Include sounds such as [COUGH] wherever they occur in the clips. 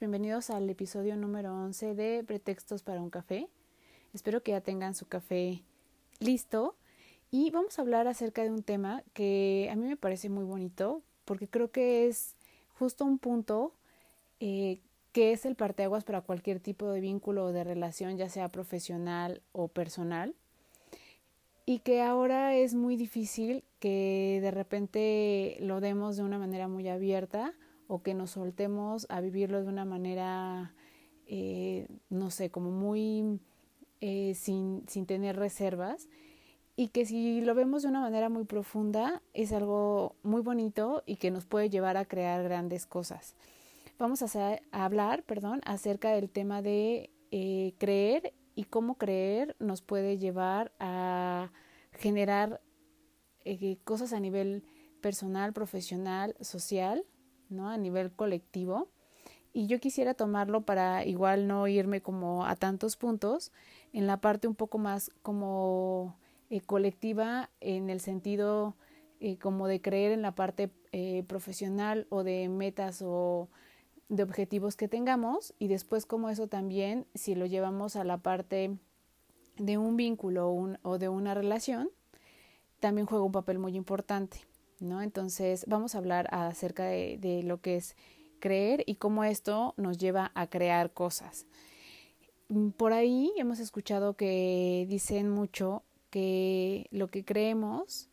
Bienvenidos al episodio número 11 de Pretextos para un café. Espero que ya tengan su café listo y vamos a hablar acerca de un tema que a mí me parece muy bonito porque creo que es justo un punto eh, que es el parteaguas para cualquier tipo de vínculo o de relación, ya sea profesional o personal, y que ahora es muy difícil que de repente lo demos de una manera muy abierta o que nos soltemos a vivirlo de una manera, eh, no sé, como muy eh, sin, sin tener reservas y que si lo vemos de una manera muy profunda es algo muy bonito y que nos puede llevar a crear grandes cosas. Vamos a, hablar, perdón, acerca del tema de eh, creer y cómo creer nos puede llevar a generar cosas a nivel personal, profesional, social, ¿no? A nivel colectivo. Y yo quisiera tomarlo para igual no irme como a tantos puntos, en la parte un poco más como eh, colectiva en el sentido eh, como de creer en la parte eh, profesional o de metas o de objetivos que tengamos y después como eso también si lo llevamos a la parte de un vínculo o de una relación también juega un papel muy importante no entonces vamos a hablar acerca de, de lo que es creer y cómo esto nos lleva a crear cosas mm, por ahí hemos escuchado que dicen mucho que lo que creemos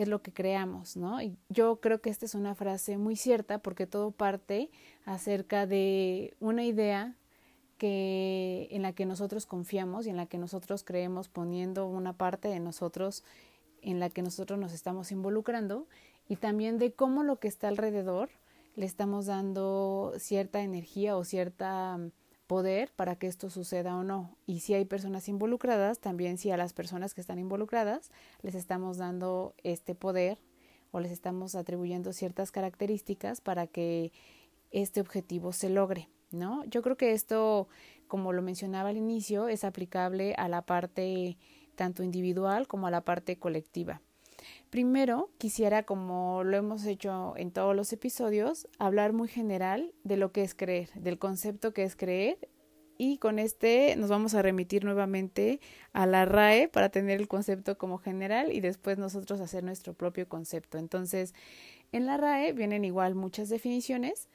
es lo que creamos, ¿no? Y yo creo que esta es una frase muy cierta porque todo parte acerca de una idea que en la que nosotros confiamos y en la que nosotros creemos poniendo una parte de nosotros en la que nosotros nos estamos involucrando y también de cómo lo que está alrededor le estamos dando cierta energía o cierta poder para que esto suceda o no. Y si hay personas involucradas, también si a las personas que están involucradas les estamos dando este poder o les estamos atribuyendo ciertas características para que este objetivo se logre, ¿no? Yo creo que esto, como lo mencionaba al inicio, es aplicable a la parte tanto individual como a la parte colectiva. Primero, quisiera, como lo hemos hecho en todos los episodios, hablar muy general de lo que es creer, del concepto que es creer. Y con este nos vamos a remitir nuevamente a la RAE para tener el concepto como general y después nosotros hacer nuestro propio concepto. Entonces, en la RAE vienen igual muchas definiciones,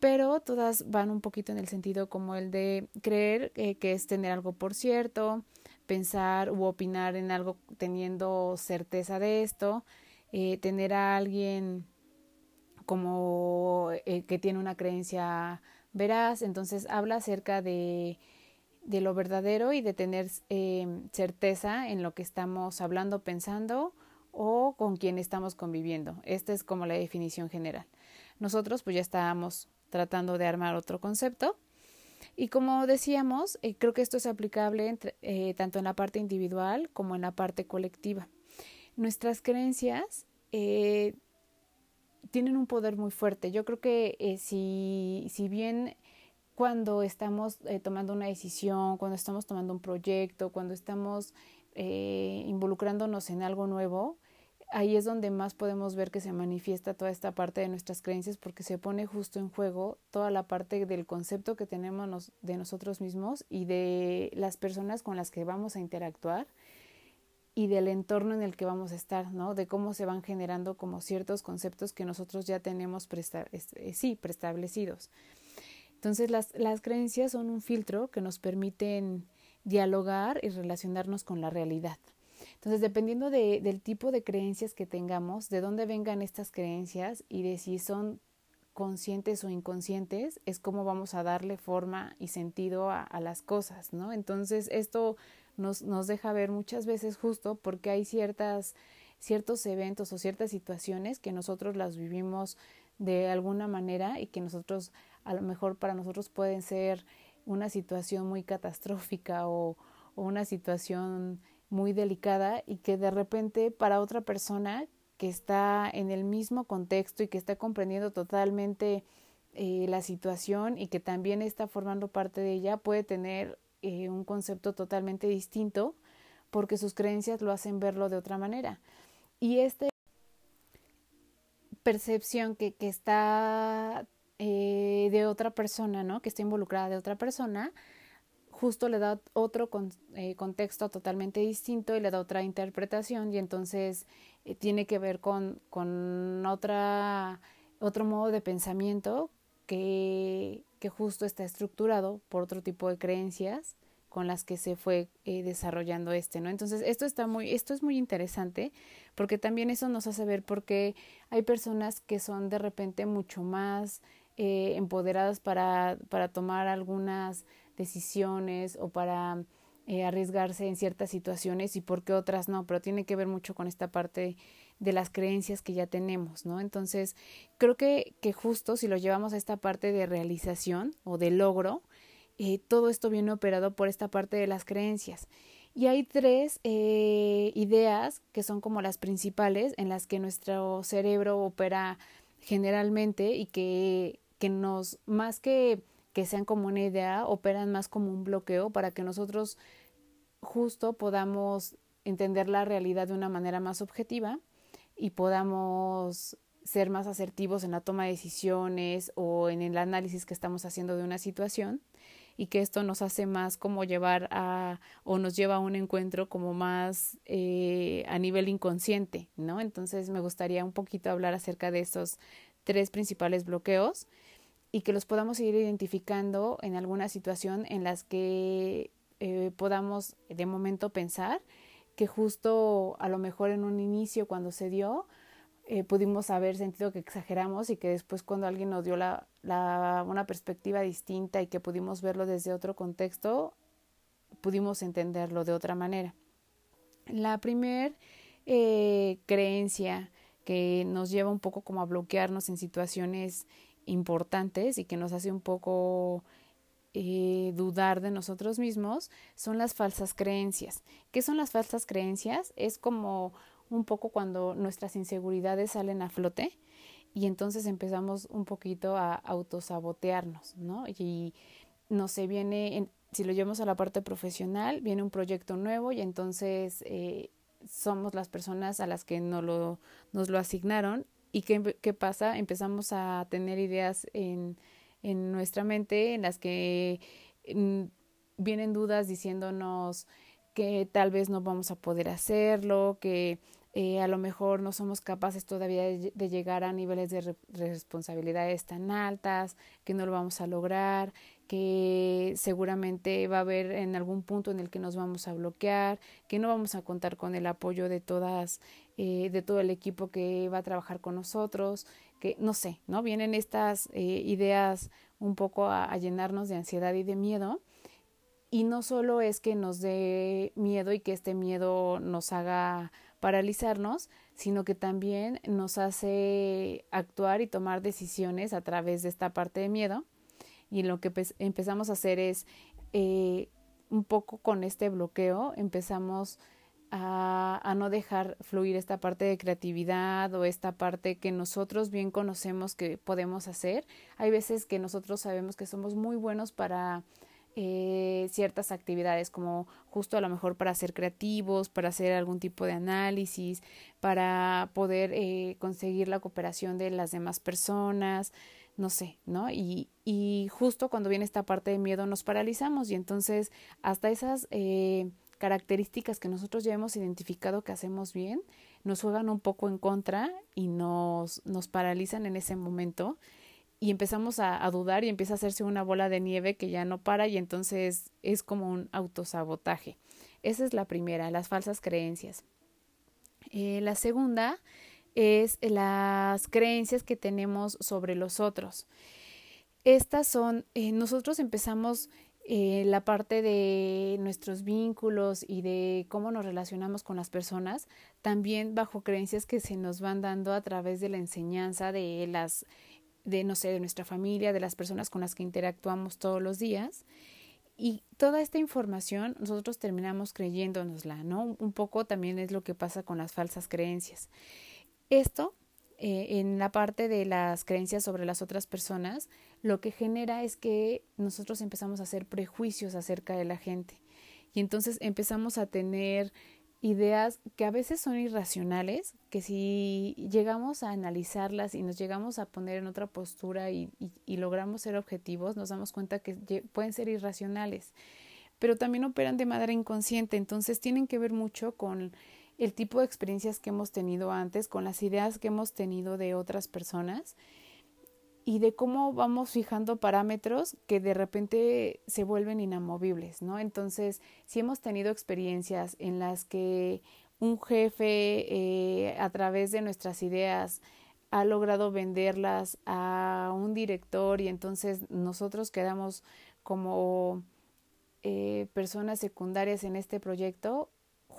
pero todas van un poquito en el sentido como el de creer eh, que es tener algo por cierto, pensar u opinar en algo teniendo certeza de esto, eh, tener a alguien como eh, que tiene una creencia veraz, entonces habla acerca de, de lo verdadero y de tener eh, certeza en lo que estamos hablando, pensando o con quien estamos conviviendo. Esta es como la definición general. Nosotros pues ya estábamos tratando de armar otro concepto y como decíamos, eh, creo que esto es aplicable eh, tanto en la parte individual como en la parte colectiva. Nuestras creencias eh, tienen un poder muy fuerte. Yo creo que si, si bien cuando estamos tomando una decisión, cuando estamos tomando un proyecto, cuando estamos involucrándonos en algo nuevo, ahí es donde más podemos ver que se manifiesta toda esta parte de nuestras creencias porque se pone justo en juego toda la parte del concepto que tenemos de nosotros mismos y de las personas con las que vamos a interactuar y del entorno en el que vamos a estar, ¿no? De cómo se van generando como ciertos conceptos que nosotros ya tenemos eh, sí, preestablecidos. Entonces las, las creencias son un filtro que nos permiten dialogar y relacionarnos con la realidad. Entonces, dependiendo de, del tipo de creencias que tengamos, de dónde vengan estas creencias y de si son conscientes o inconscientes, es como vamos a darle forma y sentido a, las cosas, ¿no? Entonces, esto nos, nos deja ver muchas veces justo porque hay ciertas, ciertos eventos o ciertas situaciones que nosotros las vivimos de alguna manera y que nosotros, a lo mejor para nosotros pueden ser una situación muy catastrófica o una situación muy delicada y que de repente para otra persona que está en el mismo contexto y que está comprendiendo totalmente eh, la situación y que también está formando parte de ella puede tener eh, un concepto totalmente distinto porque sus creencias lo hacen verlo de otra manera. Y esta percepción que, que está eh, de otra persona, ¿no? Que está involucrada de otra persona, justo le da otro contexto totalmente distinto y le da otra interpretación y entonces tiene que ver con, con otra, otro modo de pensamiento que, que justo está estructurado por otro tipo de creencias con las que se fue eh, desarrollando este, ¿no? Entonces, esto está muy, esto es muy interesante, porque también eso nos hace ver por qué hay personas que son de repente mucho más eh, empoderadas para, para tomar algunas decisiones o para eh, arriesgarse en ciertas situaciones y por qué otras no, pero tiene que ver mucho con esta parte de las creencias que ya tenemos, ¿no? Entonces, creo que, que justo si lo llevamos a esta parte de realización o de logro, eh, todo esto viene operado por esta parte de las creencias. Y hay tres eh, ideas que son como las principales en las que nuestro cerebro opera generalmente y que, que nos, más que que sean como una idea, operan más como un bloqueo para que nosotros justo podamos entender la realidad de una manera más objetiva y podamos ser más asertivos en la toma de decisiones o en el análisis que estamos haciendo de una situación y que esto nos hace más como llevar a o nos lleva a un encuentro como más eh, a nivel inconsciente, ¿no? Entonces me gustaría un poquito hablar acerca de estos tres principales bloqueos y que los podamos ir identificando en alguna situación en las que eh, podamos de momento pensar que justo a lo mejor en un inicio cuando se dio eh, pudimos haber sentido que exageramos y que después cuando alguien nos dio la, la, una perspectiva distinta y que pudimos verlo desde otro contexto, pudimos entenderlo de otra manera. La primer eh, creencia que nos lleva un poco como a bloquearnos en situaciones importantes y que nos hace un poco eh, dudar de nosotros mismos son las falsas creencias. ¿Qué son las falsas creencias? Es como un poco cuando nuestras inseguridades salen a flote y entonces empezamos un poquito a autosabotearnos, ¿no? Y no sé, viene, si lo llevamos a la parte profesional, viene un proyecto nuevo y entonces eh, somos las personas a las que no lo, nos lo asignaron y qué, qué pasa, empezamos a tener ideas en en nuestra mente en las que mm, vienen dudas diciéndonos que tal vez no vamos a poder hacerlo, que eh, a lo mejor no somos capaces todavía de, llegar a niveles de responsabilidades tan altas, que no lo vamos a lograr, que seguramente va a haber en algún punto en el que nos vamos a bloquear, que no vamos a contar con el apoyo de todas, eh, de todo el equipo que va a trabajar con nosotros, que no sé, ¿no? Vienen estas eh, ideas un poco a, llenarnos de ansiedad y de miedo. Y no solo es que nos dé miedo y que este miedo nos haga paralizarnos, sino que también nos hace actuar y tomar decisiones a través de esta parte de miedo. Y lo que empezamos a hacer es, eh, un poco con este bloqueo, empezamos a, no dejar fluir esta parte de creatividad o esta parte que nosotros bien conocemos que podemos hacer. Hay veces que nosotros sabemos que somos muy buenos para eh, ciertas actividades, como justo a lo mejor para ser creativos, para hacer algún tipo de análisis, para poder eh, conseguir la cooperación de las demás personas, no sé, ¿no? Y, y justo cuando viene esta parte de miedo nos paralizamos y entonces hasta esas... Eh, características que nosotros ya hemos identificado que hacemos bien, nos juegan un poco en contra y nos, nos paralizan en ese momento y empezamos a, dudar y empieza a hacerse una bola de nieve que ya no para y entonces es como un autosabotaje. Esa es la primera, las falsas creencias. Eh, la segunda es las creencias que tenemos sobre los otros. Estas son, eh, nosotros empezamos eh, la parte de nuestros vínculos y de cómo nos relacionamos con las personas, también bajo creencias que se nos van dando a través de la enseñanza de las, de no sé, de nuestra familia, de las personas con las que interactuamos todos los días. Y toda esta información nosotros terminamos creyéndonosla, ¿no? Un poco también es lo que pasa con las falsas creencias. Esto eh, en la parte de las creencias sobre las otras personas, lo que genera es que nosotros empezamos a hacer prejuicios acerca de la gente. Y entonces empezamos a tener ideas que a veces son irracionales, que si llegamos a analizarlas y nos llegamos a poner en otra postura y, y logramos ser objetivos, nos damos cuenta que pueden ser irracionales, pero también operan de manera inconsciente, entonces tienen que ver mucho con el tipo de experiencias que hemos tenido antes, con las ideas que hemos tenido de otras personas y de cómo vamos fijando parámetros que de repente se vuelven inamovibles, ¿no? Entonces, si hemos tenido experiencias en las que un jefe eh, a través de nuestras ideas ha logrado venderlas a un director y entonces nosotros quedamos como eh, personas secundarias en este proyecto,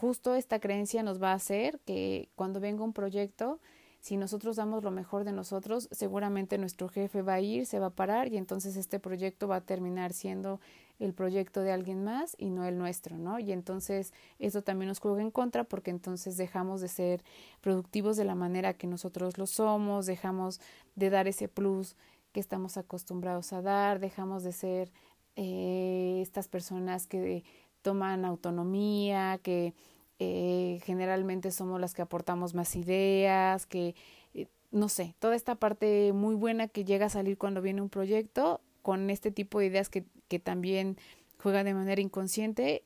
justo esta creencia nos va a hacer que cuando venga un proyecto, si nosotros damos lo mejor de nosotros, seguramente nuestro jefe va a ir, se va a parar y entonces este proyecto va a terminar siendo el proyecto de alguien más y no el nuestro, ¿no? Y entonces eso también nos juega en contra porque entonces dejamos de ser productivos de la manera que nosotros lo somos, dejamos de dar ese plus que estamos acostumbrados a dar, dejamos de ser eh, estas personas que toman autonomía, que eh, generalmente somos las que aportamos más ideas, que eh, no sé, toda esta parte muy buena que llega a salir cuando viene un proyecto con este tipo de ideas que, que también juegan de manera inconsciente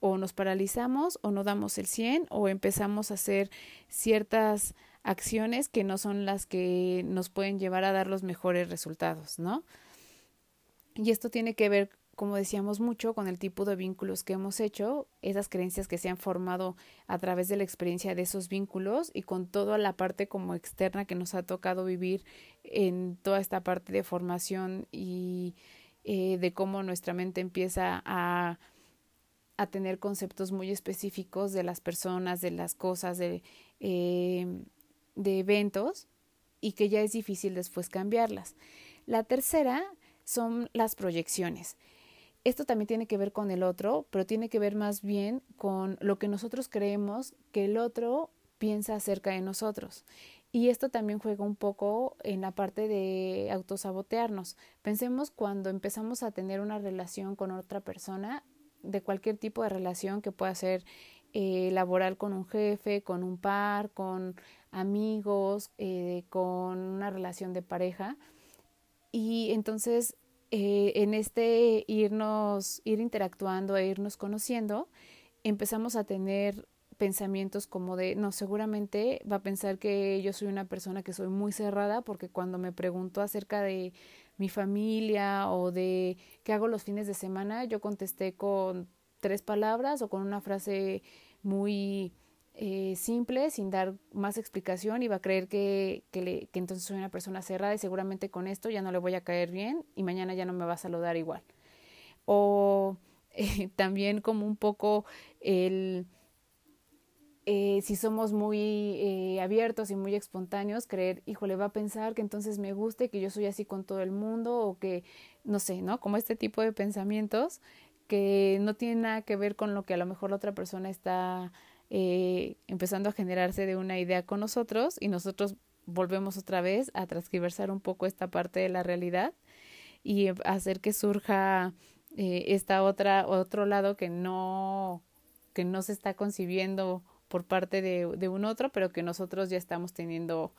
o nos paralizamos o no damos el 100 o empezamos a hacer ciertas acciones que no son las que nos pueden llevar a dar los mejores resultados, ¿no? Y esto tiene que ver como decíamos mucho, con el tipo de vínculos que hemos hecho, esas creencias que se han formado a través de la experiencia de esos vínculos y con toda la parte como externa que nos ha tocado vivir en toda esta parte de formación y eh, de cómo nuestra mente empieza a, a tener conceptos muy específicos de las personas, de las cosas, de, eh, de eventos y que ya es difícil después cambiarlas. La tercera son las proyecciones esto también tiene que ver con el otro, pero tiene que ver más bien con lo que nosotros creemos que el otro piensa acerca de nosotros. Y esto también juega un poco en la parte de autosabotearnos. Pensemos cuando empezamos a tener una relación con otra persona, de cualquier tipo de relación que pueda ser eh, laboral con un jefe, con un par, con amigos, eh, con una relación de pareja. Y entonces eh, en este irnos, ir interactuando e irnos conociendo, empezamos a tener pensamientos como de, no, seguramente va a pensar que yo soy una persona que soy muy cerrada porque cuando me preguntó acerca de mi familia o de qué hago los fines de semana, yo contesté con tres palabras o con una frase muy eh, simple, sin dar más explicación, y va a creer que, entonces soy una persona cerrada y seguramente con esto ya no le voy a caer bien y mañana ya no me va a saludar igual. O [LAUGHS] eh, también como un poco el... Eh, si somos muy abiertos y muy espontáneos, creer, híjole, va a pensar que entonces me guste, que yo soy así con todo el mundo o que, no sé, ¿no? Como este tipo de pensamientos que no tienen nada que ver con lo que a lo mejor la otra persona está eh, empezando a generarse de una idea con nosotros y nosotros volvemos otra vez a transcriversar un poco esta parte de la realidad y hacer que surja eh, esta otra otro lado que no que no se está concibiendo por parte de, de un otro pero que nosotros ya estamos teniendo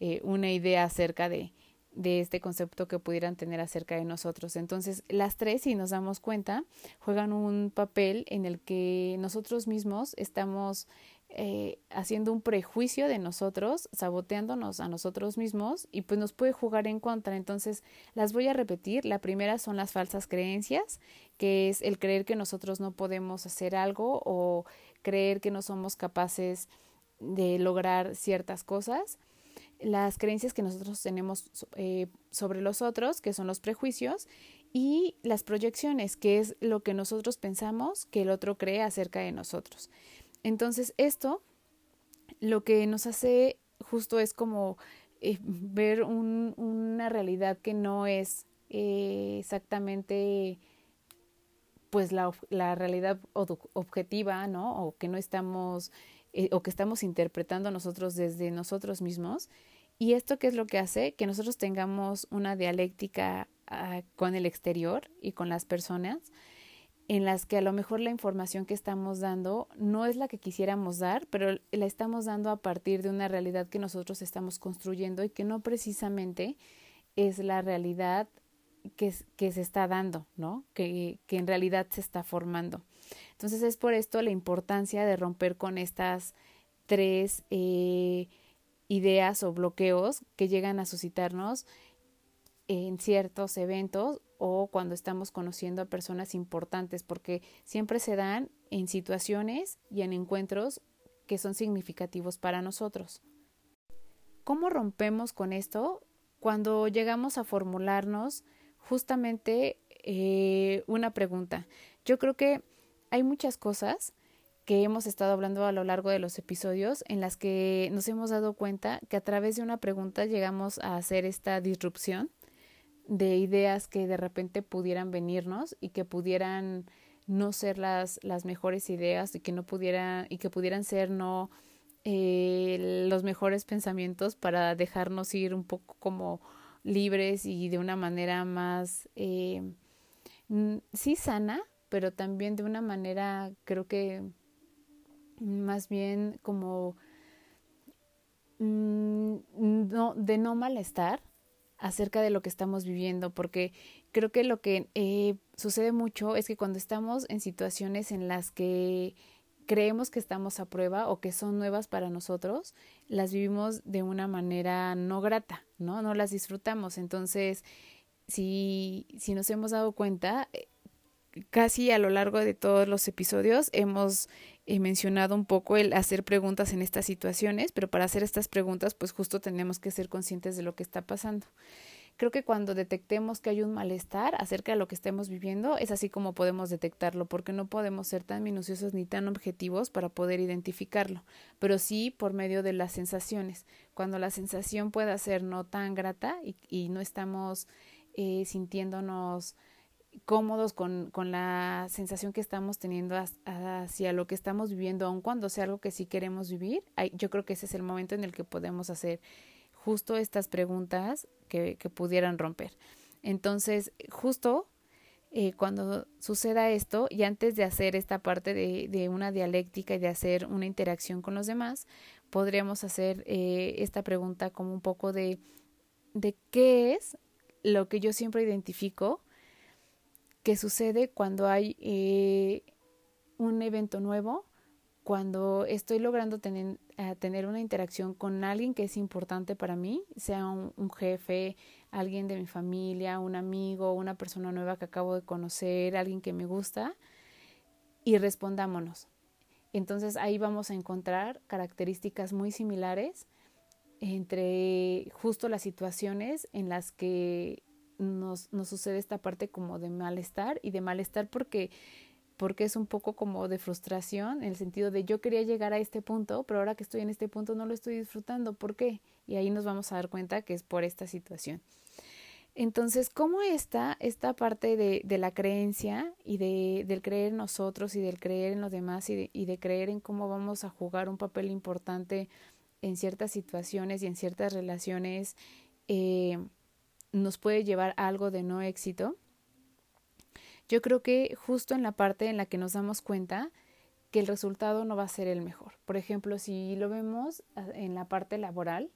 eh, una idea acerca de de este concepto que pudieran tener acerca de nosotros. Entonces, las tres, si nos damos cuenta, juegan un papel en el que nosotros mismos estamos eh, haciendo un prejuicio de nosotros, saboteándonos a nosotros mismos y pues nos puede jugar en contra. Entonces, las voy a repetir. La primera son las falsas creencias, que es el creer que nosotros no podemos hacer algo o creer que no somos capaces de lograr ciertas cosas las creencias que nosotros tenemos eh, sobre los otros, que son los prejuicios, y las proyecciones, que es lo que nosotros pensamos que el otro cree acerca de nosotros. Entonces, esto lo que nos hace justo es como eh, ver una realidad que no es eh, exactamente pues la, la, realidad objetiva, ¿no? O que no estamos, eh, o que estamos interpretando nosotros desde nosotros mismos. Y esto qué es lo que hace que nosotros tengamos una dialéctica ah, con el exterior y con las personas en las que a lo mejor la información que estamos dando no es la que quisiéramos dar, pero la estamos dando a partir de una realidad que nosotros estamos construyendo y que no precisamente es la realidad que, que se está dando, ¿no? Que, que en realidad se está formando. Entonces es por esto la importancia de romper con estas tres eh, ideas o bloqueos que llegan a suscitarnos en ciertos eventos o cuando estamos conociendo a personas importantes, porque siempre se dan en situaciones y en encuentros que son significativos para nosotros. ¿Cómo rompemos con esto? Cuando llegamos a formularnos justamente eh, una pregunta. Yo creo que hay muchas cosas que hemos estado hablando a lo largo de los episodios en las que nos hemos dado cuenta que a través de una pregunta llegamos a hacer esta disrupción de ideas que de repente pudieran venirnos y que pudieran no ser las, las mejores ideas y que no pudieran y que pudieran ser no eh, los mejores pensamientos para dejarnos ir un poco como libres y de una manera más eh, sí sana pero también de una manera creo que más bien como mm, no, de no malestar acerca de lo que estamos viviendo, porque creo que lo que eh, sucede mucho es que cuando estamos en situaciones en las que creemos que estamos a prueba o que son nuevas para nosotros, las vivimos de una manera no grata, ¿no? No las disfrutamos. Entonces, si, si nos hemos dado cuenta, eh, casi a lo largo de todos los episodios hemos he mencionado un poco el hacer preguntas en estas situaciones, pero para hacer estas preguntas, pues justo tenemos que ser conscientes de lo que está pasando. Creo que cuando detectemos que hay un malestar acerca de lo que estemos viviendo, es así como podemos detectarlo, porque no podemos ser tan minuciosos ni tan objetivos para poder identificarlo, pero sí por medio de las sensaciones. Cuando la sensación pueda ser no tan grata y, y no estamos eh, sintiéndonos cómodos con, con la sensación que estamos teniendo hacia lo que estamos viviendo, aun cuando sea algo que sí queremos vivir, yo creo que ese es el momento en el que podemos hacer justo estas preguntas que, que pudieran romper. Entonces, justo eh, cuando suceda esto, y antes de hacer esta parte de, de, una dialéctica y de hacer una interacción con los demás, podríamos hacer eh, esta pregunta como un poco de, de qué es lo que yo siempre identifico que sucede cuando hay eh, un evento nuevo, cuando estoy logrando tener, eh, tener, una interacción con alguien que es importante para mí, sea un, un, jefe, alguien de mi familia, un amigo, una persona nueva que acabo de conocer, alguien que me gusta, y respondámonos. Entonces ahí vamos a encontrar características muy similares entre justo las situaciones en las que nos, nos sucede esta parte como de malestar y de malestar porque porque es un poco como de frustración, en el sentido de yo quería llegar a este punto, pero ahora que estoy en este punto no lo estoy disfrutando. ¿Por qué? Y ahí nos vamos a dar cuenta que es por esta situación. Entonces, ¿cómo está esta parte de, de la creencia y de, del creer en nosotros y del creer en los demás y de, y de creer en cómo vamos a jugar un papel importante en ciertas situaciones y en ciertas relaciones? Eh, nos puede llevar a algo de no éxito, yo creo que justo en la parte en la que nos damos cuenta que el resultado no va a ser el mejor. Por ejemplo, si lo vemos ah, en la parte laboral,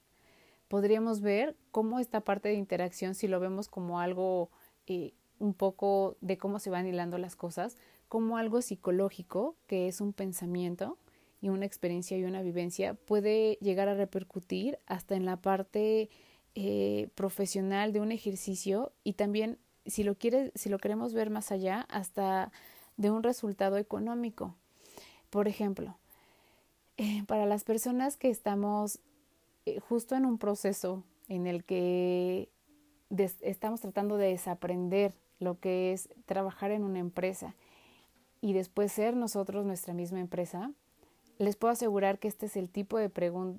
podríamos ver cómo esta parte de interacción, si lo vemos como algo eh, un poco de cómo se van hilando las cosas, como algo psicológico, que es un pensamiento y una experiencia y una vivencia, puede llegar a repercutir hasta en la parte eh, profesional de un ejercicio y también si lo quiere, si lo queremos ver más allá, hasta de un resultado económico. Por ejemplo, eh, para las personas que estamos eh, justo en un proceso en el que estamos tratando de desaprender lo que es trabajar en una empresa y después ser nosotros nuestra misma empresa, les puedo asegurar que este es el tipo de,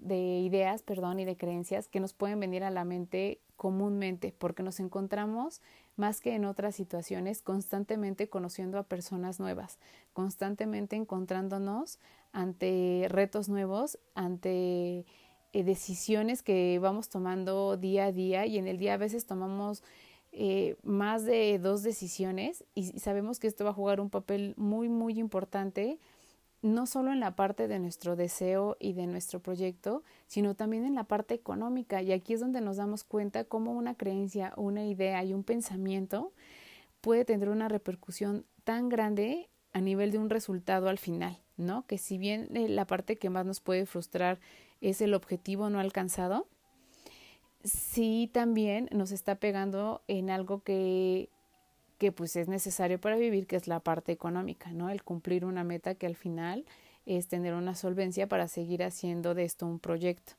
de ideas perdón, y de creencias que nos pueden venir a la mente comúnmente, porque nos encontramos más que en otras situaciones constantemente conociendo a personas nuevas, constantemente encontrándonos ante retos nuevos, ante eh, decisiones que vamos tomando día a día y en el día a veces tomamos eh, más de dos decisiones y sabemos que esto va a jugar un papel muy muy importante no solo en la parte de nuestro deseo y de nuestro proyecto, sino también en la parte económica. Y aquí es donde nos damos cuenta cómo una creencia, una idea y un pensamiento puede tener una repercusión tan grande a nivel de un resultado al final, ¿no? Que si bien eh, la parte que más nos puede frustrar es el objetivo no alcanzado, sí también nos está pegando en algo que que pues es necesario para vivir, que es la parte económica, ¿no? El cumplir una meta que al final es tener una solvencia para seguir haciendo de esto un proyecto.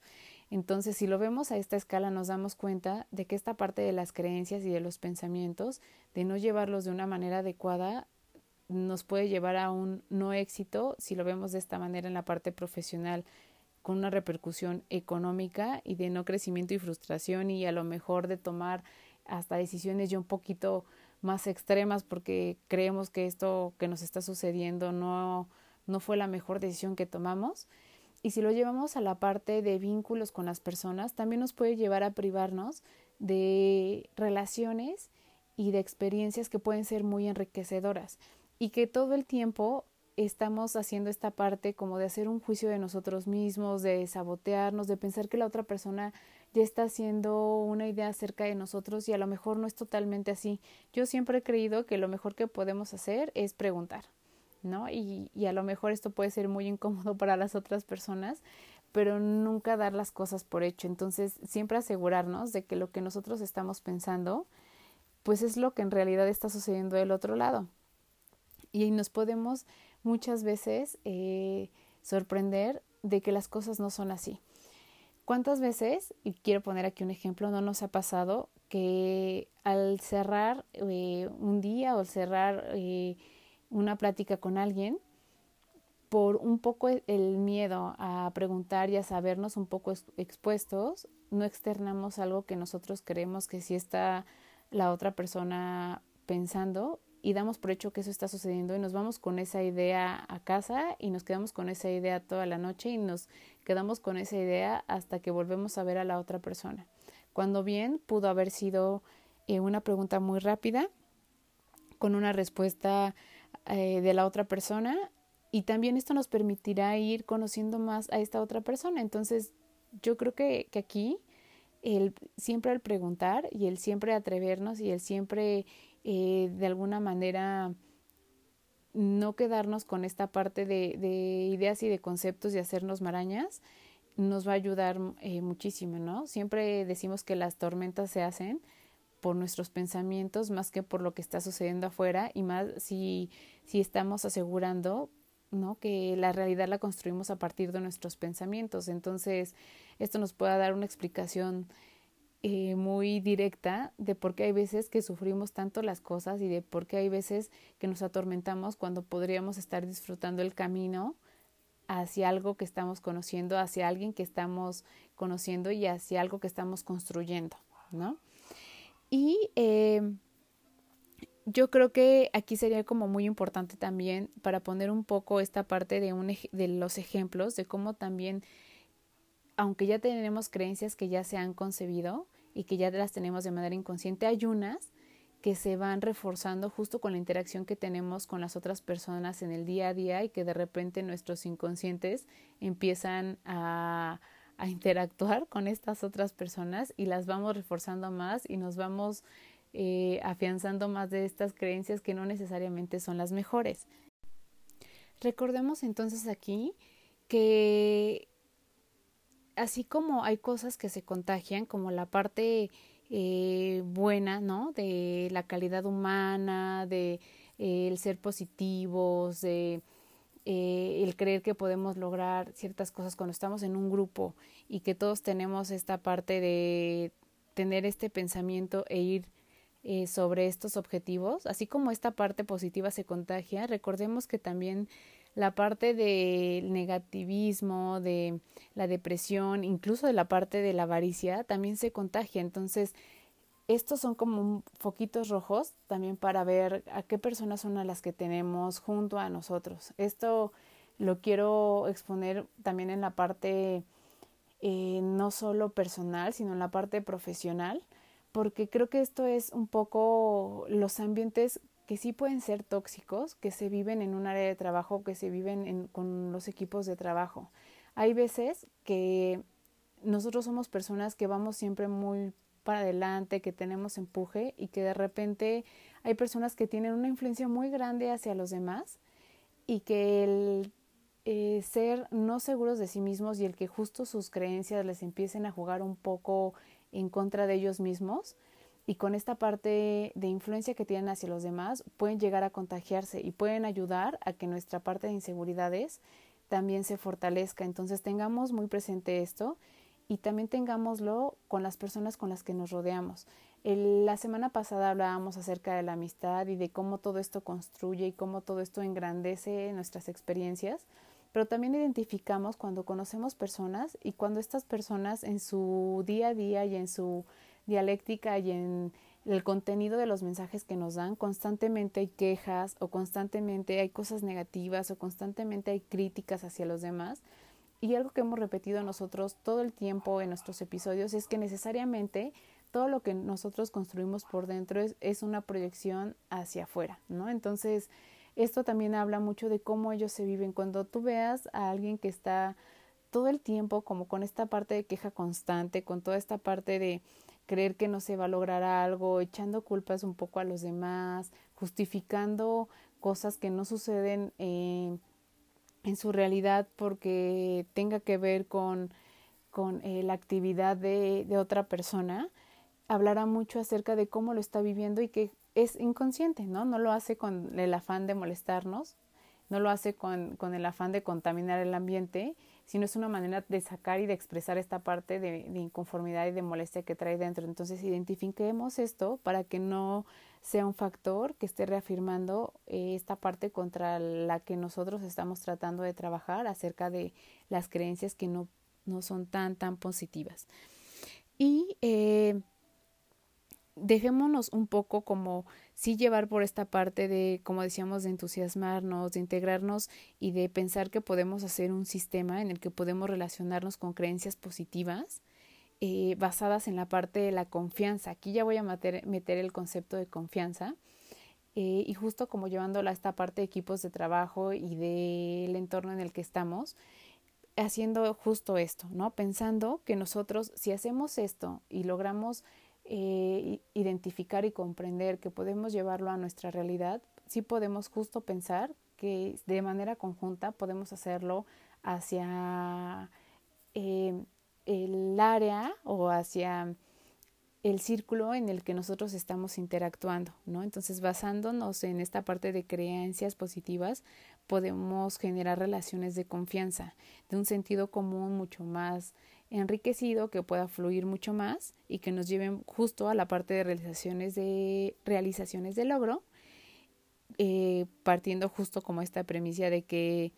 Entonces, si lo vemos a esta escala, nos damos cuenta de que esta parte de las creencias y de los pensamientos, de no llevarlos de una manera adecuada, nos puede llevar a un no éxito si lo vemos de esta manera en la parte profesional con una repercusión económica y de no crecimiento y frustración y a lo mejor de tomar hasta decisiones ya un poquito más extremas porque creemos que esto que nos está sucediendo no, no fue la mejor decisión que tomamos. Y si lo llevamos a la parte de vínculos con las personas, también nos puede llevar a privarnos de relaciones y de experiencias que pueden ser muy enriquecedoras y que todo el tiempo estamos haciendo esta parte como de hacer un juicio de nosotros mismos, de sabotearnos, de pensar que la otra persona ya está haciendo una idea acerca de nosotros y a lo mejor no es totalmente así. Yo siempre he creído que lo mejor que podemos hacer es preguntar, ¿no? Y, y a lo mejor esto puede ser muy incómodo para las otras personas, pero nunca dar las cosas por hecho. Entonces, siempre asegurarnos de que lo que nosotros estamos pensando, pues es lo que en realidad está sucediendo del otro lado. Y nos podemos muchas veces eh, sorprender de que las cosas no son así. ¿Cuántas veces, y quiero poner aquí un ejemplo, no nos ha pasado que al cerrar eh, un día o al cerrar eh, una plática con alguien, por un poco e, el miedo a preguntar y a sabernos un poco expuestos, no externamos algo que nosotros creemos que sí está la otra persona pensando y damos por hecho que eso está sucediendo y nos vamos con esa idea a casa y nos quedamos con esa idea toda la noche y nos quedamos con esa idea hasta que volvemos a ver a la otra persona. Cuando bien pudo haber sido eh, una pregunta muy rápida con una respuesta eh, de la otra persona y también esto nos permitirá ir conociendo más a esta otra persona. Entonces yo creo que, que aquí el siempre al preguntar y el siempre atrevernos y el siempre eh, de alguna manera no quedarnos con esta parte de, de, ideas y de conceptos y hacernos marañas, nos va a ayudar eh, muchísimo, ¿no? Siempre decimos que las tormentas se hacen por nuestros pensamientos más que por lo que está sucediendo afuera y más si, si estamos asegurando ¿no? que la realidad la construimos a partir de nuestros pensamientos. Entonces, esto nos puede dar una explicación eh, muy directa de por qué hay veces que sufrimos tanto las cosas y de por qué hay veces que nos atormentamos cuando podríamos estar disfrutando el camino hacia algo que estamos conociendo, hacia alguien que estamos conociendo y hacia algo que estamos construyendo, ¿no? Y eh, yo creo que aquí sería como muy importante también para poner un poco esta parte de, un, de los ejemplos de cómo también aunque ya tenemos creencias que ya se han concebido y que ya las tenemos de manera inconsciente, hay unas que se van reforzando justo con la interacción que tenemos con las otras personas en el día a día y que de repente nuestros inconscientes empiezan a, interactuar con estas otras personas y las vamos reforzando más y nos vamos eh, afianzando más de estas creencias que no necesariamente son las mejores. Recordemos entonces aquí que así como hay cosas que se contagian, como la parte eh, buena, ¿no? De la calidad humana, de eh, el ser positivos, de eh, el creer que podemos lograr ciertas cosas cuando estamos en un grupo y que todos tenemos esta parte de tener este pensamiento e ir eh, sobre estos objetivos, así como esta parte positiva se contagia, recordemos que también la parte del negativismo, de la depresión, incluso de la parte de la avaricia, también se contagia. Entonces, estos son como foquitos rojos también para ver a qué personas son a las que tenemos junto a nosotros. Esto lo quiero exponer también en la parte eh, no solo personal, sino en la parte profesional, porque creo que esto es un poco los ambientes que sí pueden ser tóxicos, que se viven en un área de trabajo, que se viven con los equipos de trabajo. Hay veces que nosotros somos personas que vamos siempre muy para adelante, que tenemos empuje y que de repente hay personas que tienen una influencia muy grande hacia los demás y que el eh, ser no seguros de sí mismos y el que justo sus creencias les empiecen a jugar un poco en contra de ellos mismos y con esta parte de influencia que tienen hacia los demás pueden llegar a contagiarse y pueden ayudar a que nuestra parte de inseguridades también se fortalezca. Entonces tengamos muy presente esto y también tengámoslo con las personas con las que nos rodeamos. la semana pasada hablábamos acerca de la amistad y de cómo todo esto construye y cómo todo esto engrandece nuestras experiencias, pero también identificamos cuando conocemos personas y cuando estas personas en su día a día y en su dialéctica y en el contenido de los mensajes que nos dan, constantemente hay quejas o constantemente hay cosas negativas o constantemente hay críticas hacia los demás y algo que hemos repetido nosotros todo el tiempo en nuestros episodios es que necesariamente todo lo que nosotros construimos por dentro es, es una proyección hacia afuera, ¿no? Entonces, esto también habla mucho de cómo ellos se viven. Cuando tú veas a alguien que está todo el tiempo como con esta parte de queja constante, con toda esta parte de creer que no se va a lograr algo, echando culpas un poco a los demás, justificando cosas que no suceden en su realidad porque tenga que ver con, con eh, la actividad de, de otra persona, hablará mucho acerca de cómo lo está viviendo y que es inconsciente, ¿no? No lo hace con el afán de molestarnos, no lo hace con, con el afán de contaminar el ambiente, sino es una manera de sacar y de expresar esta parte de, inconformidad y de molestia que trae dentro. Entonces identifiquemos esto para que no sea un factor que esté reafirmando eh, esta parte contra la que nosotros estamos tratando de trabajar acerca de las creencias que no, no son tan, tan positivas. Y eh, dejémonos un poco como sí llevar por esta parte de, como decíamos, de entusiasmarnos, de integrarnos y de pensar que podemos hacer un sistema en el que podemos relacionarnos con creencias positivas eh, basadas en la parte de la confianza. Aquí ya voy a meter, el concepto de confianza. Eh, y justo como llevándola a esta parte de equipos de trabajo y del entorno en el que estamos, haciendo justo esto, ¿no? Pensando que nosotros, si hacemos esto y logramos eh, identificar y comprender que podemos llevarlo a nuestra realidad, sí podemos justo pensar que de manera conjunta podemos hacerlo hacia el área o hacia el círculo en el que nosotros estamos interactuando, ¿no? Entonces, basándonos en esta parte de creencias positivas, podemos generar relaciones de confianza, de un sentido común mucho más enriquecido, que pueda fluir mucho más y que nos lleven justo a la parte de realizaciones de realizaciones de logro, eh, partiendo justo como esta premisa de que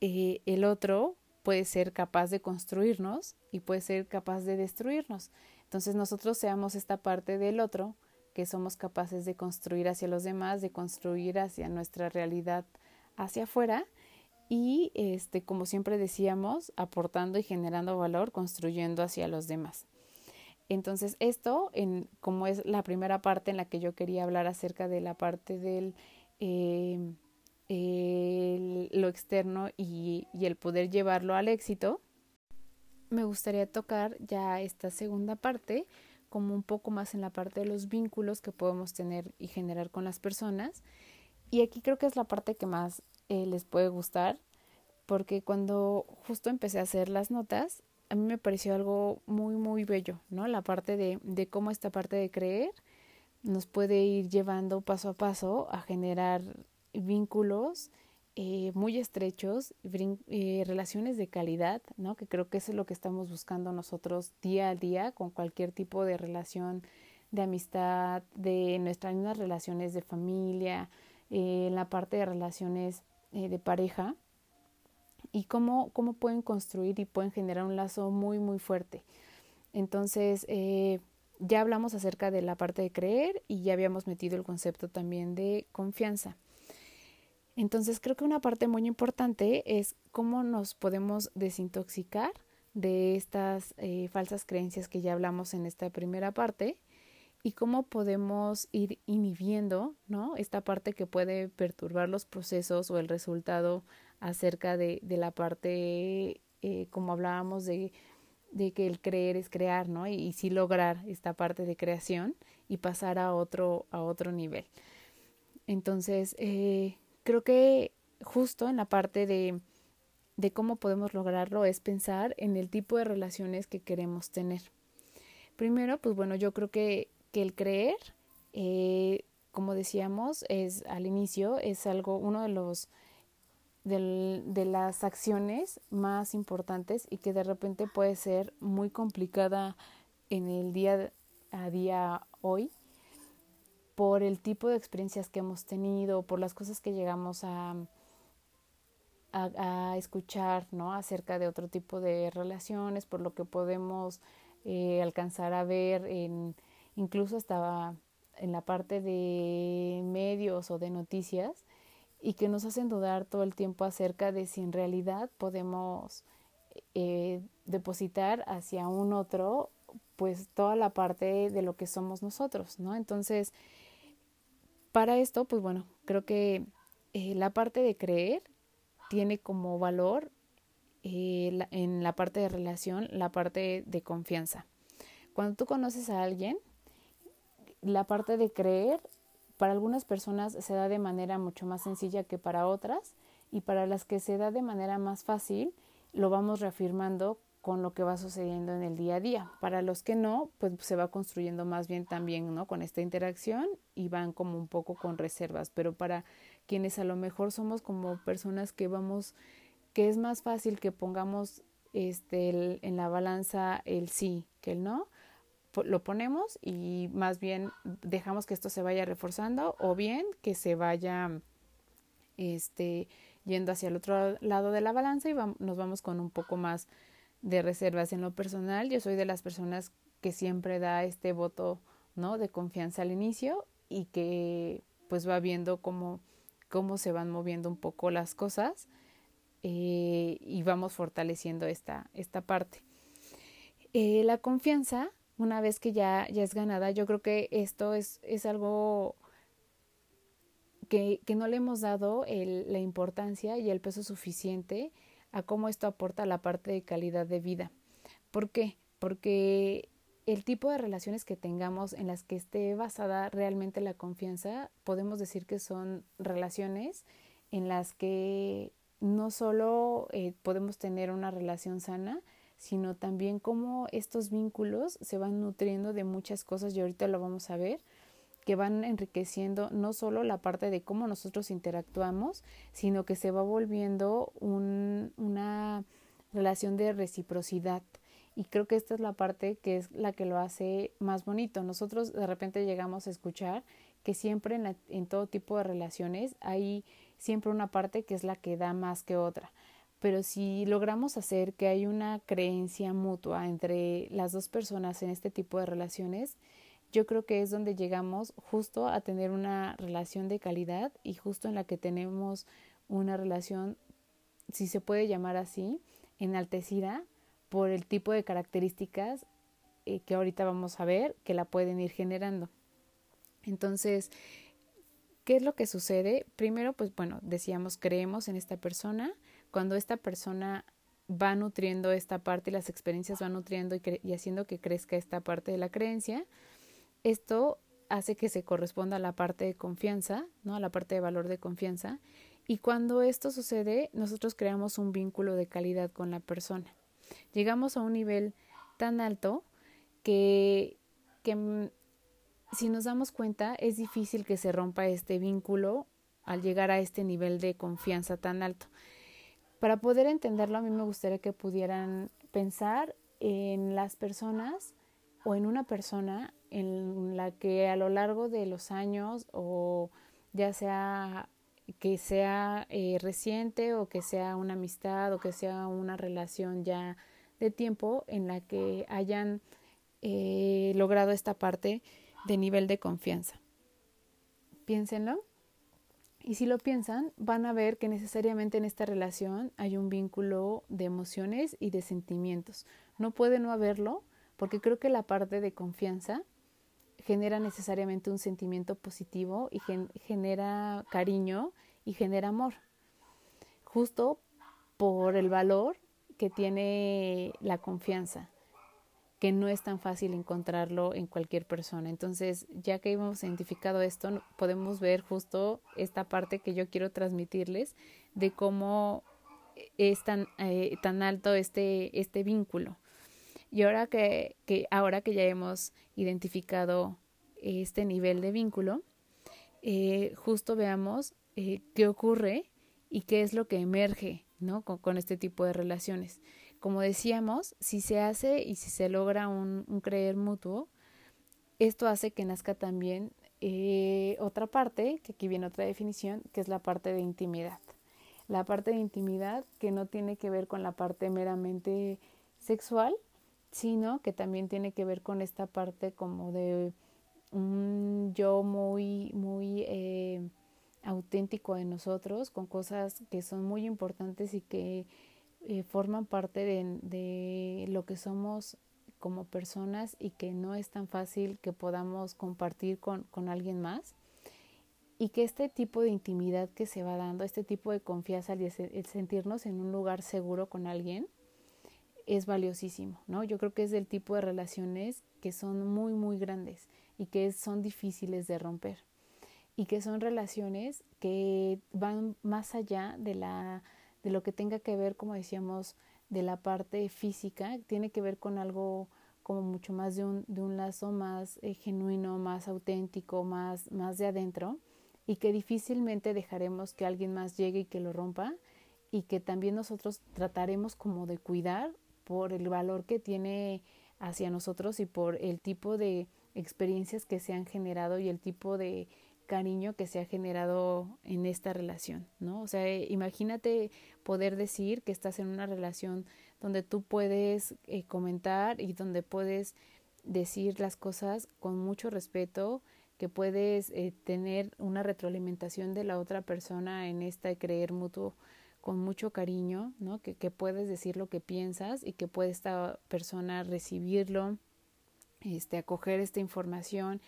eh, el otro puede ser capaz de construirnos y puede ser capaz de destruirnos. Entonces nosotros seamos esta parte del otro que somos capaces de construir hacia los demás, de construir hacia nuestra realidad hacia afuera y este como siempre decíamos, aportando y generando valor, construyendo hacia los demás. Entonces, esto, en, como es la primera parte en la que yo quería hablar acerca de la parte del eh, lo externo y, y el poder llevarlo al éxito, me gustaría tocar ya esta segunda parte como un poco más en la parte de los vínculos que podemos tener y generar con las personas. Y aquí creo que es la parte que más eh, les puede gustar, porque cuando justo empecé a hacer las notas, a mí me pareció algo muy, muy bello, ¿no? La parte de, de cómo esta parte de creer nos puede ir llevando paso a paso a generar vínculos eh, muy estrechos, eh, relaciones de calidad, ¿no? que creo que eso es lo que estamos buscando nosotros día a día con cualquier tipo de relación de amistad, de nuestras mismas relaciones de familia, eh, la parte de relaciones eh, de pareja y cómo, cómo pueden construir y pueden generar un lazo muy, muy fuerte. Entonces, eh, ya hablamos acerca de la parte de creer y ya habíamos metido el concepto también de confianza. Entonces, creo que una parte muy importante es cómo nos podemos desintoxicar de estas eh, falsas creencias que ya hablamos en esta primera parte y cómo podemos ir inhibiendo ¿no? esta parte que puede perturbar los procesos o el resultado acerca de, de la parte, eh, como hablábamos, de, de, que el creer es crear, ¿no? Y, y, sí lograr esta parte de creación y pasar a otro, a otro nivel. Entonces, eh, creo que justo en la parte de, de cómo podemos lograrlo es pensar en el tipo de relaciones que queremos tener. Primero, pues bueno, yo creo que que el creer, eh, como decíamos, es al inicio, es algo, uno de los de las acciones más importantes y que de repente puede ser muy complicada en el día a día hoy por el tipo de experiencias que hemos tenido, por las cosas que llegamos a, a, a escuchar ¿no? acerca de otro tipo de relaciones, por lo que podemos eh, alcanzar a ver en incluso estaba en la parte de medios o de noticias y que nos hacen dudar todo el tiempo acerca de si en realidad podemos eh, depositar hacia un otro pues toda la parte de lo que somos nosotros, ¿no? Entonces, para esto, pues bueno, creo que eh, la parte de creer tiene como valor eh, en la parte de relación la parte de confianza. Cuando tú conoces a alguien, la parte de creer para algunas personas se da de manera mucho más sencilla que para otras y para las que se da de manera más fácil lo vamos reafirmando con lo que va sucediendo en el día a día. Para los que no, pues se va construyendo más bien también, ¿no? Con esta interacción y van como un poco con reservas, pero para quienes a lo mejor somos como personas que vamos que es más fácil que pongamos este en la balanza el sí que el no, lo ponemos y más bien dejamos que esto se vaya reforzando o bien que se vaya este yendo hacia el otro lado de la balanza y nos vamos con un poco más de reservas. En lo personal yo soy de las personas que siempre da este voto no de confianza al inicio y que pues va viendo cómo cómo se van moviendo un poco las cosas eh, y vamos fortaleciendo esta esta parte. Eh, la confianza una vez que ya, ya es ganada, yo creo que esto es, es algo que, que, no le hemos dado la importancia y el peso suficiente a cómo esto aporta la parte de calidad de vida. ¿Por qué? Porque el tipo de relaciones que tengamos en las que esté basada realmente la confianza, podemos decir que son relaciones en las que no solo eh, podemos tener una relación sana, sino también cómo estos vínculos se van nutriendo de muchas cosas y ahorita lo vamos a ver que van enriqueciendo no solo la parte de cómo nosotros interactuamos, sino que se va volviendo un, una relación de reciprocidad. Y creo que esta es la parte que es la que lo hace más bonito. Nosotros de repente llegamos a escuchar que siempre en, en todo tipo de relaciones hay siempre una parte que es la que da más que otra pero si logramos hacer que hay una creencia mutua entre las dos personas en este tipo de relaciones, yo creo que es donde llegamos justo a tener una relación de calidad y justo en la que tenemos una relación, si se puede llamar así, enaltecida por el tipo de características eh, que ahorita vamos a ver que la pueden ir generando. Entonces, ¿qué es lo que sucede? Primero, pues bueno, decíamos, creemos en esta persona, cuando esta persona va nutriendo esta parte y las experiencias van nutriendo y, haciendo que crezca esta parte de la creencia, esto hace que se corresponda a la parte de confianza, ¿no? A la parte de valor de confianza. Y cuando esto sucede, nosotros creamos un vínculo de calidad con la persona. Llegamos a un nivel tan alto que, que mm, si nos damos cuenta es difícil que se rompa este vínculo al llegar a este nivel de confianza tan alto. Para poder entenderlo, a mí me gustaría que pudieran pensar en las personas o en una persona en la que a lo largo de los años o ya sea que sea eh, reciente o que sea una amistad o que sea una relación ya de tiempo en la que hayan eh, logrado esta parte de nivel de confianza. Piénsenlo. Y si lo piensan, van a ver que necesariamente en esta relación hay un vínculo de emociones y de sentimientos. No puede no haberlo, porque creo que la parte de confianza genera necesariamente un sentimiento positivo y genera cariño y genera amor. Justo por el valor que tiene la confianza, que no es tan fácil encontrarlo en cualquier persona. Entonces, ya que hemos identificado esto, podemos ver justo esta parte que yo quiero transmitirles de cómo es tan, eh, tan alto este, este vínculo. Y ahora que, que, ahora que ya hemos identificado este nivel de vínculo, eh, justo veamos eh, qué ocurre y qué es lo que emerge ¿no? con, este tipo de relaciones. Como decíamos, si se hace y si se logra un, creer mutuo, esto hace que nazca también eh, otra parte, que aquí viene otra definición, que es la parte de intimidad. La parte de intimidad que no tiene que ver con la parte meramente sexual, sino que también tiene que ver con esta parte como de un yo muy, muy eh, auténtico de nosotros, con cosas que son muy importantes y que eh, forman parte de, de, lo que somos como personas y que no es tan fácil que podamos compartir con, con alguien más. Y que este tipo de intimidad que se va dando, este tipo de confianza, el sentirnos en un lugar seguro con alguien, es valiosísimo, ¿no? Yo creo que es del tipo de relaciones que son muy, muy grandes y que son difíciles de romper y que son relaciones que van más allá de la de lo que tenga que ver, como decíamos, de la parte física, tiene que ver con algo como mucho más de un, de un lazo más eh, genuino, más auténtico, más, más de adentro, y que difícilmente dejaremos que alguien más llegue y que lo rompa, y que también nosotros trataremos como de cuidar por el valor que tiene hacia nosotros y por el tipo de experiencias que se han generado y el tipo de cariño que se ha generado en esta relación, ¿no? O sea, imagínate poder decir que estás en una relación donde tú puedes eh, comentar y donde puedes decir las cosas con mucho respeto, que puedes eh, tener una retroalimentación de la otra persona en esta creer mutuo con mucho cariño, ¿no? Que, que puedes decir lo que piensas y que puede esta persona recibirlo, este, acoger esta información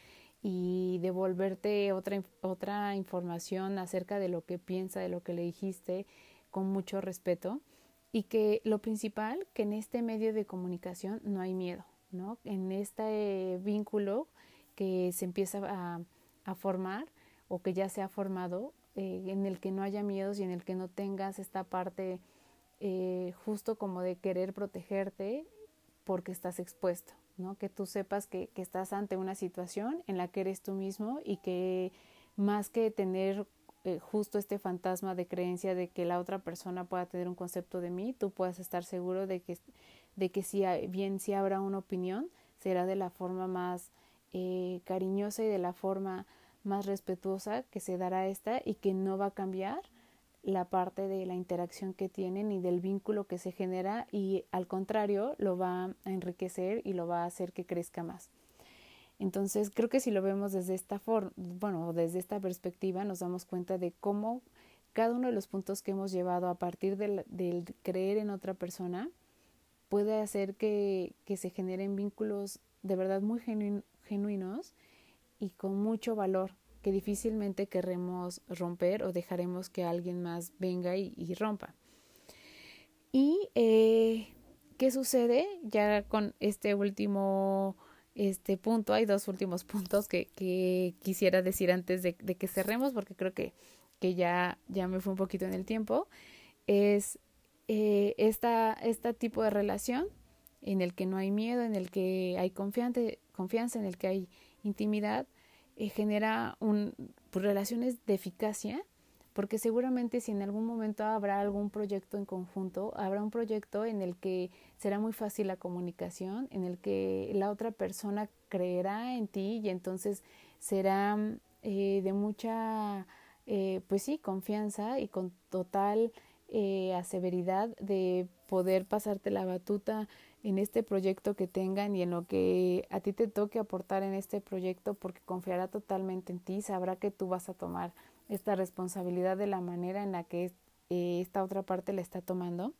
y devolverte otra, otra información acerca de lo que piensa, de lo que le dijiste, con mucho respeto. Y que lo principal, que en este medio de comunicación no hay miedo, ¿no? En este vínculo que se empieza a, a formar o que ya se ha formado, eh, en el que no haya miedos y en el que no tengas esta parte eh, justo como de querer protegerte porque estás expuesto, ¿no? Que tú sepas que, que, estás ante una situación en la que eres tú mismo y que más que tener eh, justo este fantasma de creencia de que la otra persona pueda tener un concepto de mí, tú puedas estar seguro de que, de que si bien si habrá una opinión, será de la forma más cariñosa y de la forma más respetuosa que se dará esta y que no va a cambiar la parte de la interacción que tienen y del vínculo que se genera y al contrario lo va a enriquecer y lo va a hacer que crezca más. Entonces creo que si lo vemos desde esta forma, bueno, desde esta perspectiva nos damos cuenta de cómo cada uno de los puntos que hemos llevado a partir del, creer en otra persona puede hacer que, que se generen vínculos de verdad muy genuinos y con mucho valor que difícilmente querremos romper o dejaremos que alguien más venga y, rompa. ¿Y eh, qué sucede ya con este último este punto? Hay dos últimos [LAUGHS] puntos que, quisiera decir antes de, que cerremos porque creo que, que ya, ya me fue un poquito en el tiempo. Es eh, esta, este tipo de relación en el que no hay miedo, en el que hay confianza, confianza en el que hay intimidad, eh, genera un, pues, relaciones de eficacia porque seguramente si en algún momento habrá algún proyecto en conjunto, habrá un proyecto en el que será muy fácil la comunicación, en el que la otra persona creerá en ti y entonces será eh, de mucha, eh, pues sí, confianza y con total eh, aseveridad de poder pasarte la batuta en este proyecto que tengan y en lo que a ti te toque aportar en este proyecto porque confiará totalmente en ti, sabrá que tú vas a tomar esta responsabilidad de la manera en la que eh, esta otra parte la está tomando.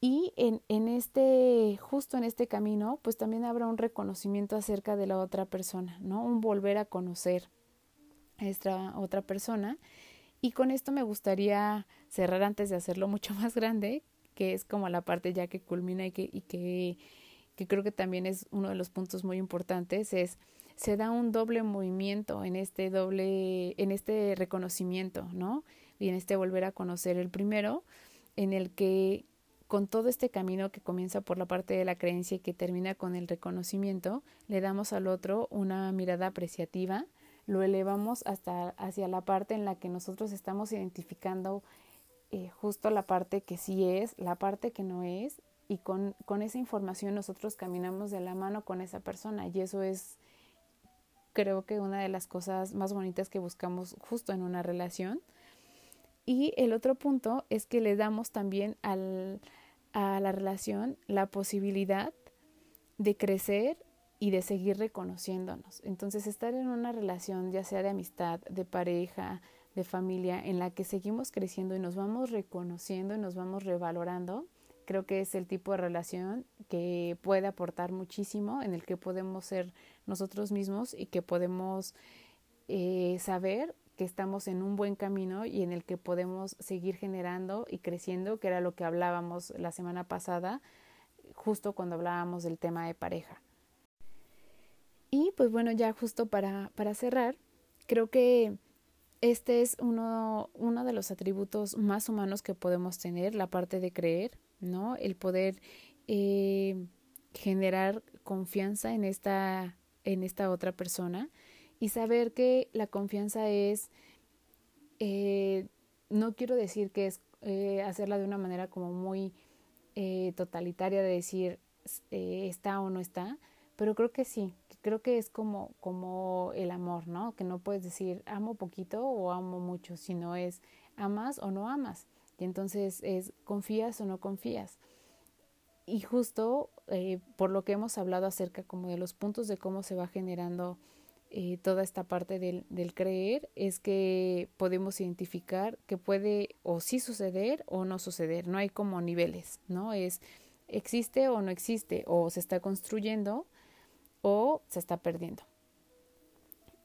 Y en, en este, justo en este camino, pues también habrá un reconocimiento acerca de la otra persona, ¿no? Un volver a conocer a esta otra persona. Y con esto me gustaría cerrar antes de hacerlo mucho [LAUGHS] más grande, que es como la parte ya que culmina y que, y que, que creo que también es uno de los puntos muy importantes, es se da un doble movimiento en este doble, en este reconocimiento, ¿no? Y en este volver a conocer el primero, en el que con todo este camino que comienza por la parte de la creencia y que termina con el reconocimiento, le damos al otro una mirada apreciativa, lo elevamos hasta hacia la parte en la que nosotros estamos identificando eh, justo la parte que sí es, la parte que no es, y con, con esa información nosotros caminamos de la mano con esa persona y eso es creo que una de las cosas más bonitas que buscamos justo en una relación. Y el otro punto es que le damos también al, a la relación la posibilidad de crecer y de seguir reconociéndonos. Entonces, estar en una relación, ya sea de amistad, de pareja, de familia en la que seguimos creciendo y nos vamos reconociendo y nos vamos revalorando, creo que es el tipo de relación que puede aportar muchísimo, en el que podemos ser nosotros mismos y que podemos eh, saber que estamos en un buen camino y en el que podemos seguir generando y creciendo, que era lo que hablábamos la semana pasada, justo cuando hablábamos del tema de pareja. Y pues bueno, ya justo para, para cerrar, creo que este es uno, uno de los atributos más humanos que podemos tener, la parte de creer, ¿no? El poder eh, generar confianza en esta, en esta otra persona y saber que la confianza es, eh, no quiero decir que es eh, hacerla de una manera como muy totalitaria de decir está o no está, pero creo que sí, creo que es como, como el amor, ¿no? Que no puedes decir amo poquito o amo mucho, sino es amas o no amas. Y entonces es confías o no confías. Y justo eh, por lo que hemos hablado acerca como de los puntos de cómo se va generando eh, toda esta parte del, del, creer, es que podemos identificar que puede o sí suceder o no suceder. No hay como niveles, ¿no? Es existe o no existe, o se está construyendo o se está perdiendo.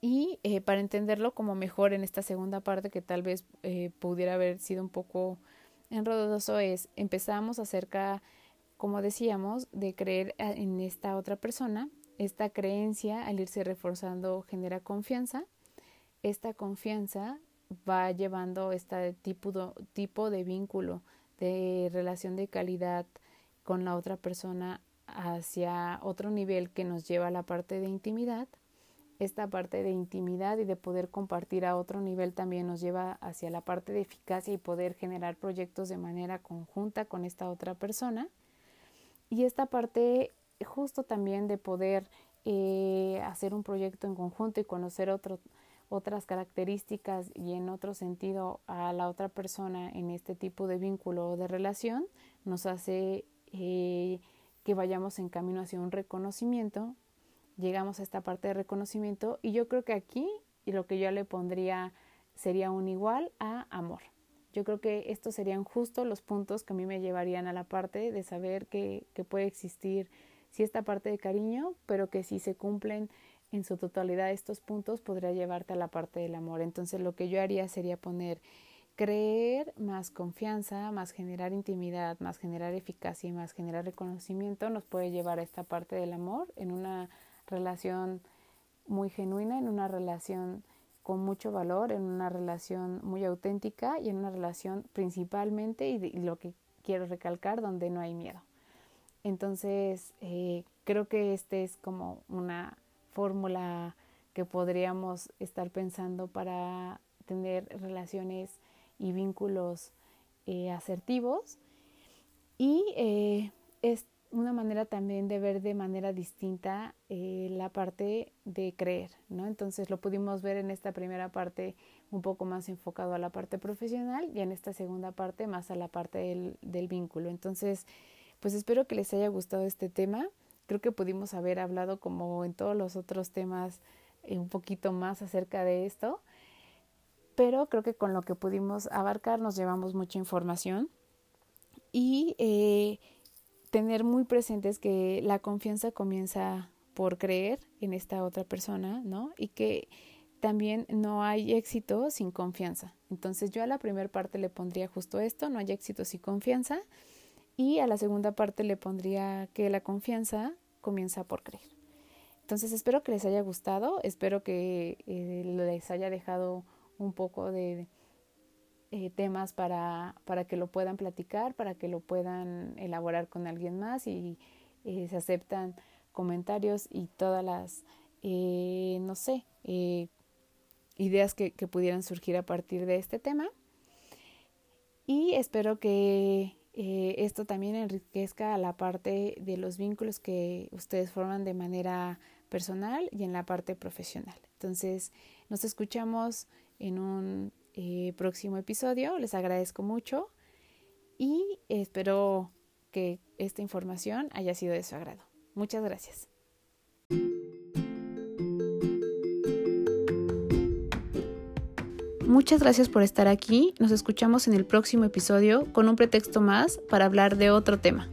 Y eh, para entenderlo como mejor en esta segunda parte que tal vez eh, pudiera haber sido un poco enredoso es empezamos acerca, como decíamos, de creer en esta otra persona. Esta creencia al irse reforzando genera confianza. Esta confianza va llevando este tipo, tipo de vínculo, de relación de calidad con la otra persona hacia otro nivel que nos lleva a la parte de intimidad. Esta parte de intimidad y de poder compartir a otro nivel también nos lleva hacia la parte de eficacia y poder generar proyectos de manera conjunta con esta otra persona. Y esta parte justo también de poder eh, hacer un proyecto en conjunto y conocer otras características y en otro sentido a la otra persona en este tipo de vínculo o de relación nos hace eh, que vayamos en camino hacia un reconocimiento, llegamos a esta parte de reconocimiento y yo creo que aquí y lo que yo le pondría sería un igual a amor. Yo creo que estos serían justo los puntos que a mí me llevarían a la parte de saber que, que puede existir sí esta parte de cariño, pero que si se cumplen en su totalidad estos puntos podría llevarte a la parte del amor. Entonces lo que yo haría sería poner creer, más confianza, más generar intimidad, más generar eficacia y más generar reconocimiento nos puede llevar a esta parte del amor en una relación muy genuina, en una relación con mucho valor, en una relación muy auténtica y en una relación principalmente, y, lo que quiero recalcar, donde no hay miedo. Entonces, eh, creo que este es como una fórmula que podríamos estar pensando para tener relaciones y vínculos eh, asertivos. Y eh, es una manera también de ver de manera distinta la parte de creer, ¿no? Entonces lo pudimos ver en esta primera parte un poco más enfocado a la parte profesional y en esta segunda parte más a la parte del, vínculo. Entonces, pues espero que les haya gustado este tema. Creo que pudimos haber hablado como en todos los otros temas eh, un poquito más acerca de esto, pero creo que con lo que pudimos abarcar nos llevamos mucha información y eh, tener muy presentes que la confianza comienza por creer en esta otra persona, ¿no? Y que también no hay éxito sin confianza. Entonces yo a la primera parte le pondría justo esto, no hay éxito sin confianza. Y a la segunda parte le pondría que la confianza comienza por creer. Entonces espero que les haya gustado, espero que eh, les haya dejado un poco de eh, temas para, para que lo puedan platicar, para que lo puedan elaborar con alguien más y eh, se aceptan comentarios y todas las, no sé, ideas que, que pudieran surgir a partir de este tema. Y espero que eh, esto también enriquezca la parte de los vínculos que ustedes forman de manera personal y en la parte profesional. Entonces, nos escuchamos en un eh, próximo episodio. Les agradezco mucho y espero que esta información haya sido de su agrado. Muchas gracias. Muchas gracias por estar aquí. Nos escuchamos en el próximo episodio con un pretexto más para hablar de otro tema.